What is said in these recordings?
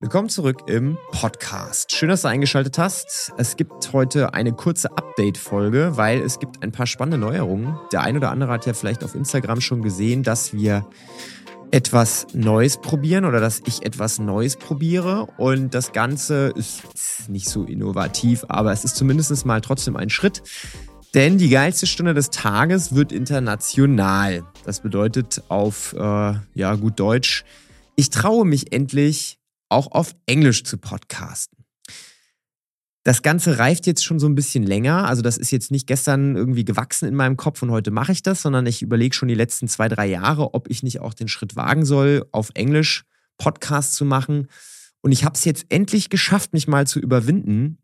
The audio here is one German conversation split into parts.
Willkommen zurück im Podcast. Schön, dass du eingeschaltet hast. Es gibt heute eine kurze Update-Folge, weil es gibt ein paar spannende Neuerungen. Der ein oder andere hat ja vielleicht auf Instagram schon gesehen, dass wir etwas Neues probieren oder dass ich etwas Neues probiere. Und das Ganze ist nicht so innovativ, aber es ist zumindest mal trotzdem ein Schritt. Denn die geilste Stunde des Tages wird international. Das bedeutet auf, äh, ja, gut Deutsch, ich traue mich endlich, auch auf Englisch zu podcasten. Das Ganze reift jetzt schon so ein bisschen länger. Also, das ist jetzt nicht gestern irgendwie gewachsen in meinem Kopf und heute mache ich das, sondern ich überlege schon die letzten zwei, drei Jahre, ob ich nicht auch den Schritt wagen soll, auf Englisch Podcasts zu machen. Und ich habe es jetzt endlich geschafft, mich mal zu überwinden.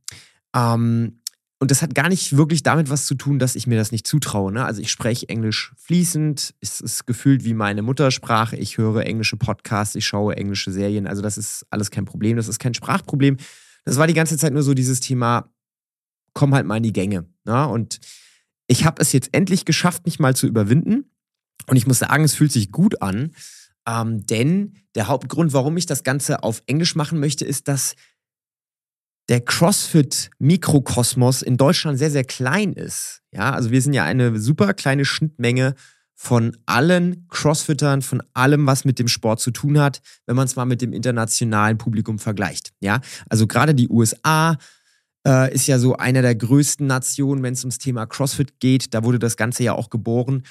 Ähm, und das hat gar nicht wirklich damit was zu tun, dass ich mir das nicht zutraue. Ne? Also ich spreche Englisch fließend, es ist gefühlt wie meine Muttersprache. Ich höre englische Podcasts, ich schaue englische Serien. Also das ist alles kein Problem, das ist kein Sprachproblem. Das war die ganze Zeit nur so dieses Thema, komm halt mal in die Gänge. Ne? Und ich habe es jetzt endlich geschafft, mich mal zu überwinden. Und ich muss sagen, es fühlt sich gut an. Ähm, denn der Hauptgrund, warum ich das Ganze auf Englisch machen möchte, ist, dass der CrossFit-Mikrokosmos in Deutschland sehr, sehr klein ist. Ja, also wir sind ja eine super kleine Schnittmenge von allen Crossfittern, von allem, was mit dem Sport zu tun hat, wenn man es mal mit dem internationalen Publikum vergleicht. Ja, also gerade die USA äh, ist ja so einer der größten Nationen, wenn es ums Thema CrossFit geht. Da wurde das Ganze ja auch geboren.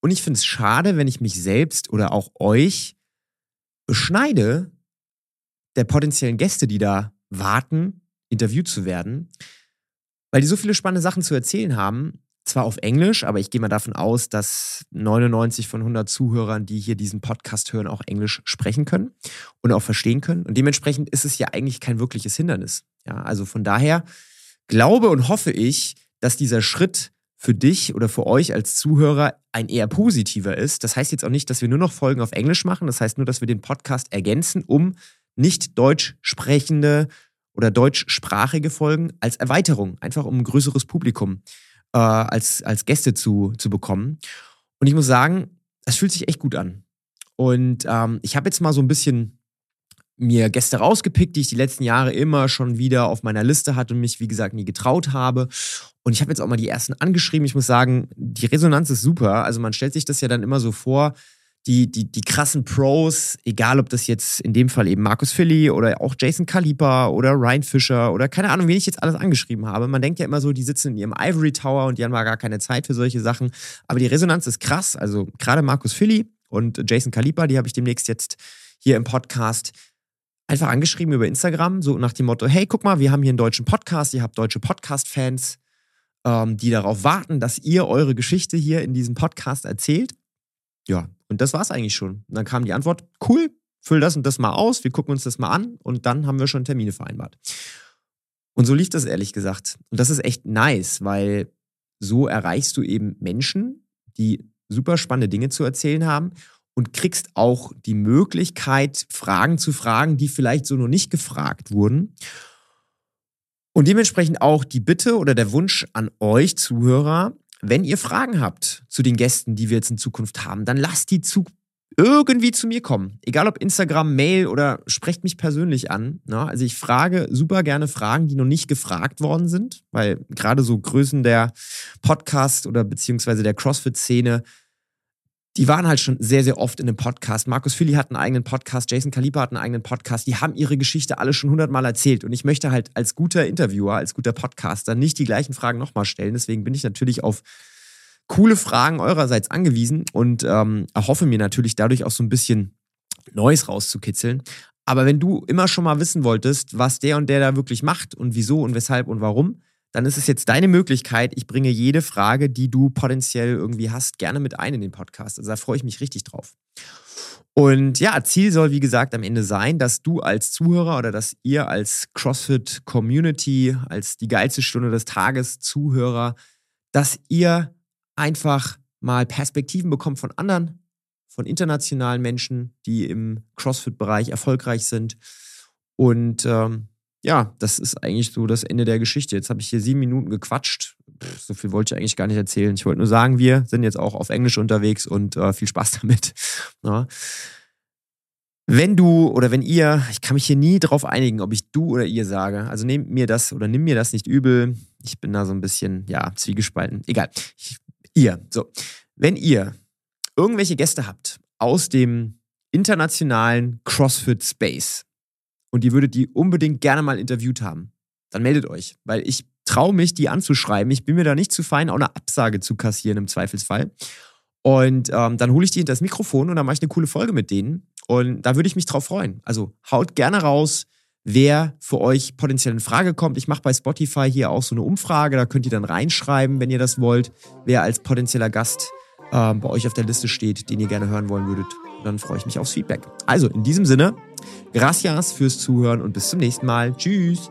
Und ich finde es schade, wenn ich mich selbst oder auch euch beschneide der potenziellen Gäste, die da warten, interviewt zu werden, weil die so viele spannende Sachen zu erzählen haben. Zwar auf Englisch, aber ich gehe mal davon aus, dass 99 von 100 Zuhörern, die hier diesen Podcast hören, auch Englisch sprechen können und auch verstehen können. Und dementsprechend ist es ja eigentlich kein wirkliches Hindernis. Ja, also von daher glaube und hoffe ich, dass dieser Schritt für dich oder für euch als Zuhörer ein eher positiver ist. Das heißt jetzt auch nicht, dass wir nur noch Folgen auf Englisch machen. Das heißt nur, dass wir den Podcast ergänzen, um nicht deutsch sprechende oder deutschsprachige Folgen als Erweiterung, einfach um ein größeres Publikum äh, als, als Gäste zu, zu bekommen. Und ich muss sagen, es fühlt sich echt gut an. Und ähm, ich habe jetzt mal so ein bisschen mir Gäste rausgepickt, die ich die letzten Jahre immer schon wieder auf meiner Liste hatte und mich, wie gesagt, nie getraut habe. Und ich habe jetzt auch mal die ersten angeschrieben. Ich muss sagen, die Resonanz ist super. Also man stellt sich das ja dann immer so vor, die, die, die krassen Pros, egal ob das jetzt in dem Fall eben Markus Philly oder auch Jason Kalipa oder Ryan Fischer oder keine Ahnung, wen ich jetzt alles angeschrieben habe. Man denkt ja immer so, die sitzen in ihrem Ivory Tower und die haben mal gar keine Zeit für solche Sachen. Aber die Resonanz ist krass. Also gerade Markus Philly und Jason Kalipa, die habe ich demnächst jetzt hier im Podcast einfach angeschrieben über Instagram, so nach dem Motto: Hey, guck mal, wir haben hier einen deutschen Podcast, ihr habt deutsche Podcast-Fans, ähm, die darauf warten, dass ihr eure Geschichte hier in diesem Podcast erzählt. Ja, und das war es eigentlich schon. Und dann kam die Antwort, cool, füll das und das mal aus, wir gucken uns das mal an und dann haben wir schon Termine vereinbart. Und so lief das ehrlich gesagt. Und das ist echt nice, weil so erreichst du eben Menschen, die super spannende Dinge zu erzählen haben und kriegst auch die Möglichkeit, Fragen zu fragen, die vielleicht so noch nicht gefragt wurden. Und dementsprechend auch die Bitte oder der Wunsch an euch Zuhörer, wenn ihr Fragen habt zu den Gästen, die wir jetzt in Zukunft haben, dann lasst die zu irgendwie zu mir kommen. Egal ob Instagram, Mail oder sprecht mich persönlich an. Ne? Also ich frage super gerne Fragen, die noch nicht gefragt worden sind, weil gerade so Größen der Podcast oder beziehungsweise der CrossFit-Szene die waren halt schon sehr, sehr oft in einem Podcast. Markus Philly hat einen eigenen Podcast, Jason Kalipa hat einen eigenen Podcast. Die haben ihre Geschichte alle schon hundertmal erzählt. Und ich möchte halt als guter Interviewer, als guter Podcaster nicht die gleichen Fragen nochmal stellen. Deswegen bin ich natürlich auf coole Fragen eurerseits angewiesen und ähm, erhoffe mir natürlich dadurch auch so ein bisschen Neues rauszukitzeln. Aber wenn du immer schon mal wissen wolltest, was der und der da wirklich macht und wieso und weshalb und warum, dann ist es jetzt deine Möglichkeit. Ich bringe jede Frage, die du potenziell irgendwie hast, gerne mit ein in den Podcast. Also da freue ich mich richtig drauf. Und ja, Ziel soll, wie gesagt, am Ende sein, dass du als Zuhörer oder dass ihr als CrossFit Community, als die geilste Stunde des Tages Zuhörer, dass ihr einfach mal Perspektiven bekommt von anderen, von internationalen Menschen, die im CrossFit-Bereich erfolgreich sind. Und ähm, ja, das ist eigentlich so das Ende der Geschichte. Jetzt habe ich hier sieben Minuten gequatscht. Pff, so viel wollte ich eigentlich gar nicht erzählen. Ich wollte nur sagen, wir sind jetzt auch auf Englisch unterwegs und äh, viel Spaß damit. Ja. Wenn du oder wenn ihr, ich kann mich hier nie drauf einigen, ob ich du oder ihr sage. Also nehmt mir das oder nimm mir das nicht übel. Ich bin da so ein bisschen, ja, zwiegespalten. Egal. Ich, ihr. So. Wenn ihr irgendwelche Gäste habt aus dem internationalen CrossFit Space und ihr würdet die unbedingt gerne mal interviewt haben, dann meldet euch, weil ich traue mich, die anzuschreiben. Ich bin mir da nicht zu fein, auch eine Absage zu kassieren im Zweifelsfall. Und ähm, dann hole ich die hinter das Mikrofon und dann mache ich eine coole Folge mit denen. Und da würde ich mich drauf freuen. Also haut gerne raus, wer für euch potenziell in Frage kommt. Ich mache bei Spotify hier auch so eine Umfrage, da könnt ihr dann reinschreiben, wenn ihr das wollt, wer als potenzieller Gast ähm, bei euch auf der Liste steht, den ihr gerne hören wollen würdet. Und dann freue ich mich aufs Feedback. Also in diesem Sinne, gracias fürs Zuhören und bis zum nächsten Mal. Tschüss.